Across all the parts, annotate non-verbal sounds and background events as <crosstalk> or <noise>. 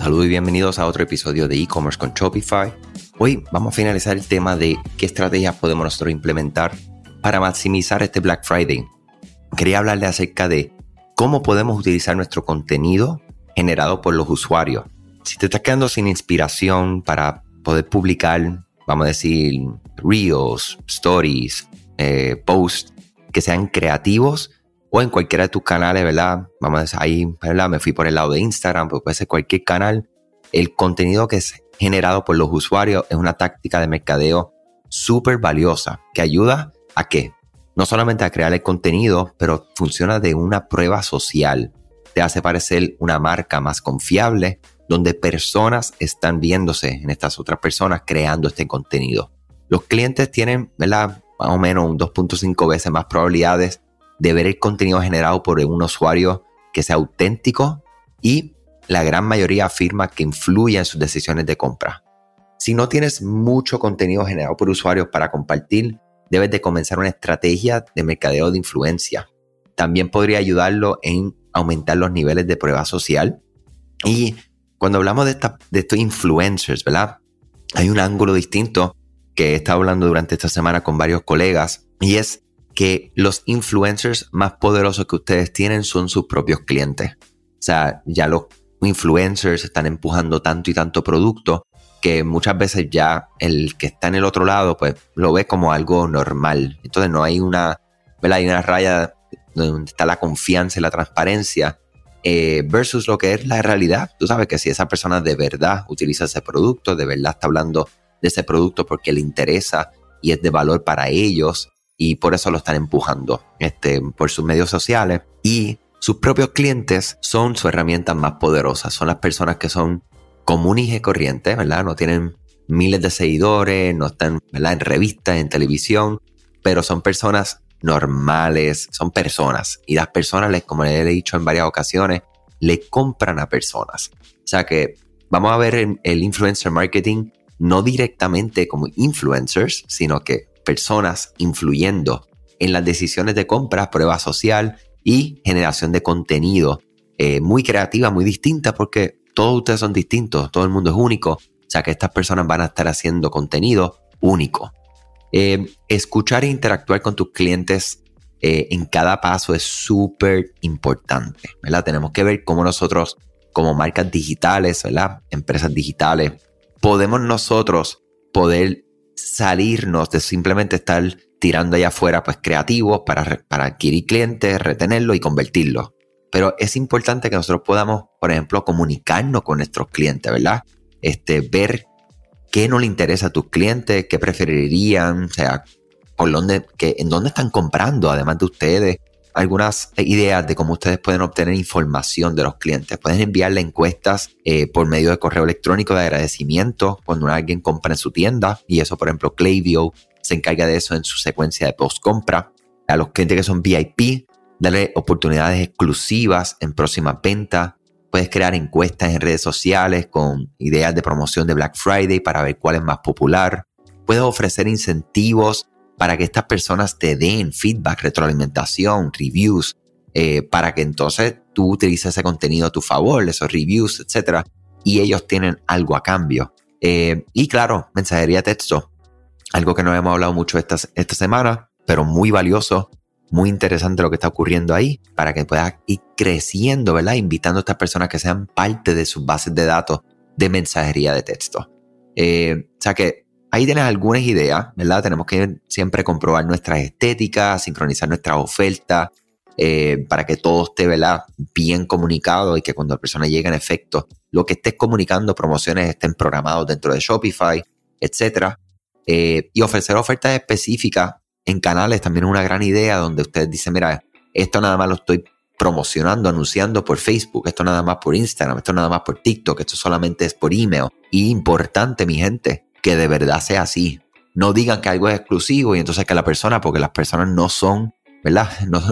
Saludos y bienvenidos a otro episodio de e-commerce con Shopify. Hoy vamos a finalizar el tema de qué estrategias podemos nosotros implementar para maximizar este Black Friday. Quería hablarle acerca de cómo podemos utilizar nuestro contenido generado por los usuarios. Si te estás quedando sin inspiración para poder publicar, vamos a decir, reels, stories, eh, posts que sean creativos o en cualquiera de tus canales, ¿verdad? Vamos ahí, ¿verdad? Me fui por el lado de Instagram, pues puede ser cualquier canal. El contenido que es generado por los usuarios es una táctica de mercadeo súper valiosa que ayuda a qué? No solamente a crear el contenido, pero funciona de una prueba social. Te hace parecer una marca más confiable, donde personas están viéndose en estas otras personas creando este contenido. Los clientes tienen, ¿verdad? Más o menos un 2.5 veces más probabilidades de ver el contenido generado por un usuario que sea auténtico y la gran mayoría afirma que influye en sus decisiones de compra. Si no tienes mucho contenido generado por usuarios para compartir, debes de comenzar una estrategia de mercadeo de influencia. También podría ayudarlo en aumentar los niveles de prueba social. Y cuando hablamos de, de estos influencers, ¿verdad? Hay un ángulo distinto que he estado hablando durante esta semana con varios colegas y es que los influencers más poderosos que ustedes tienen son sus propios clientes. O sea, ya los influencers están empujando tanto y tanto producto que muchas veces ya el que está en el otro lado pues lo ve como algo normal. Entonces no hay una, ¿verdad? Hay una raya donde está la confianza y la transparencia eh, versus lo que es la realidad. Tú sabes que si esa persona de verdad utiliza ese producto, de verdad está hablando de ese producto porque le interesa y es de valor para ellos, y por eso lo están empujando este, por sus medios sociales. Y sus propios clientes son su herramienta más poderosa, son las personas que son comunes y corrientes, ¿verdad? No tienen miles de seguidores, no están ¿verdad? en revistas, en televisión, pero son personas normales, son personas. Y las personas, como les he dicho en varias ocasiones, le compran a personas. O sea que vamos a ver el influencer marketing no directamente como influencers, sino que personas influyendo en las decisiones de compra, prueba social y generación de contenido eh, muy creativa, muy distinta, porque todos ustedes son distintos, todo el mundo es único, o sea que estas personas van a estar haciendo contenido único. Eh, escuchar e interactuar con tus clientes eh, en cada paso es súper importante, ¿verdad? Tenemos que ver cómo nosotros, como marcas digitales, ¿verdad? Empresas digitales, podemos nosotros poder salirnos de simplemente estar tirando allá afuera pues creativos para, para adquirir clientes, retenerlos y convertirlos. Pero es importante que nosotros podamos, por ejemplo, comunicarnos con nuestros clientes, ¿verdad? Este, ver qué no le interesa a tus clientes, qué preferirían, o sea, por dónde, en dónde están comprando, además de ustedes, algunas ideas de cómo ustedes pueden obtener información de los clientes. Pueden enviarle encuestas eh, por medio de correo electrónico de agradecimiento cuando alguien compra en su tienda. Y eso, por ejemplo, Klaviyo se encarga de eso en su secuencia de post compra. A los clientes que son VIP, darle oportunidades exclusivas en próximas ventas. Puedes crear encuestas en redes sociales con ideas de promoción de Black Friday para ver cuál es más popular. Puedes ofrecer incentivos para que estas personas te den feedback, retroalimentación, reviews, eh, para que entonces tú utilices ese contenido a tu favor, esos reviews, etc. Y ellos tienen algo a cambio. Eh, y claro, mensajería texto, algo que no hemos hablado mucho esta, esta semana, pero muy valioso, muy interesante lo que está ocurriendo ahí, para que puedas ir creciendo, ¿verdad? Invitando a estas personas que sean parte de sus bases de datos de mensajería de texto. Eh, o sea que Ahí tienes algunas ideas, ¿verdad? Tenemos que siempre comprobar nuestras estéticas, sincronizar nuestras ofertas, eh, para que todo esté, ¿verdad? Bien comunicado y que cuando la persona llegue en efecto, lo que estés comunicando, promociones estén programados dentro de Shopify, etc. Eh, y ofrecer ofertas específicas en canales también es una gran idea donde ustedes dicen, mira, esto nada más lo estoy promocionando, anunciando por Facebook, esto nada más por Instagram, esto nada más por TikTok, esto solamente es por email. Y importante, mi gente, que de verdad sea así. No digan que algo es exclusivo y entonces que la persona, porque las personas no son, ¿verdad? <laughs> No,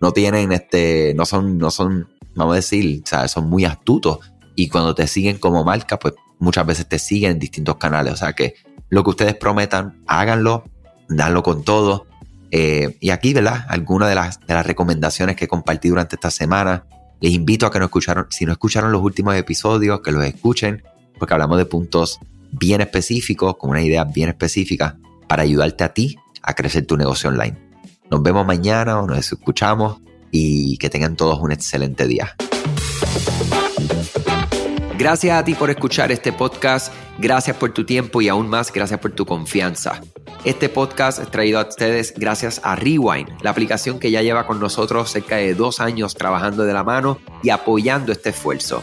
no, tienen este, no son, no son, vamos a decir, son muy astutos. Y cuando te siguen como marca, pues muchas veces te siguen en distintos canales. O sea que lo que ustedes prometan, háganlo, danlo con todo. Eh, y aquí, ¿verdad? Algunas de las, de las recomendaciones que compartí durante esta semana. Les invito a que no escucharon, si no escucharon los últimos episodios, que los escuchen, porque hablamos de puntos bien específicos, con una idea bien específica para ayudarte a ti a crecer tu negocio online. Nos vemos mañana o nos escuchamos y que tengan todos un excelente día. Gracias a ti por escuchar este podcast, gracias por tu tiempo y aún más gracias por tu confianza. Este podcast es traído a ustedes gracias a Rewind, la aplicación que ya lleva con nosotros cerca de dos años trabajando de la mano y apoyando este esfuerzo.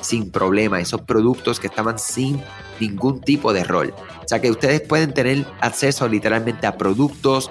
sin problema, esos productos que estaban sin ningún tipo de error. O sea que ustedes pueden tener acceso literalmente a productos,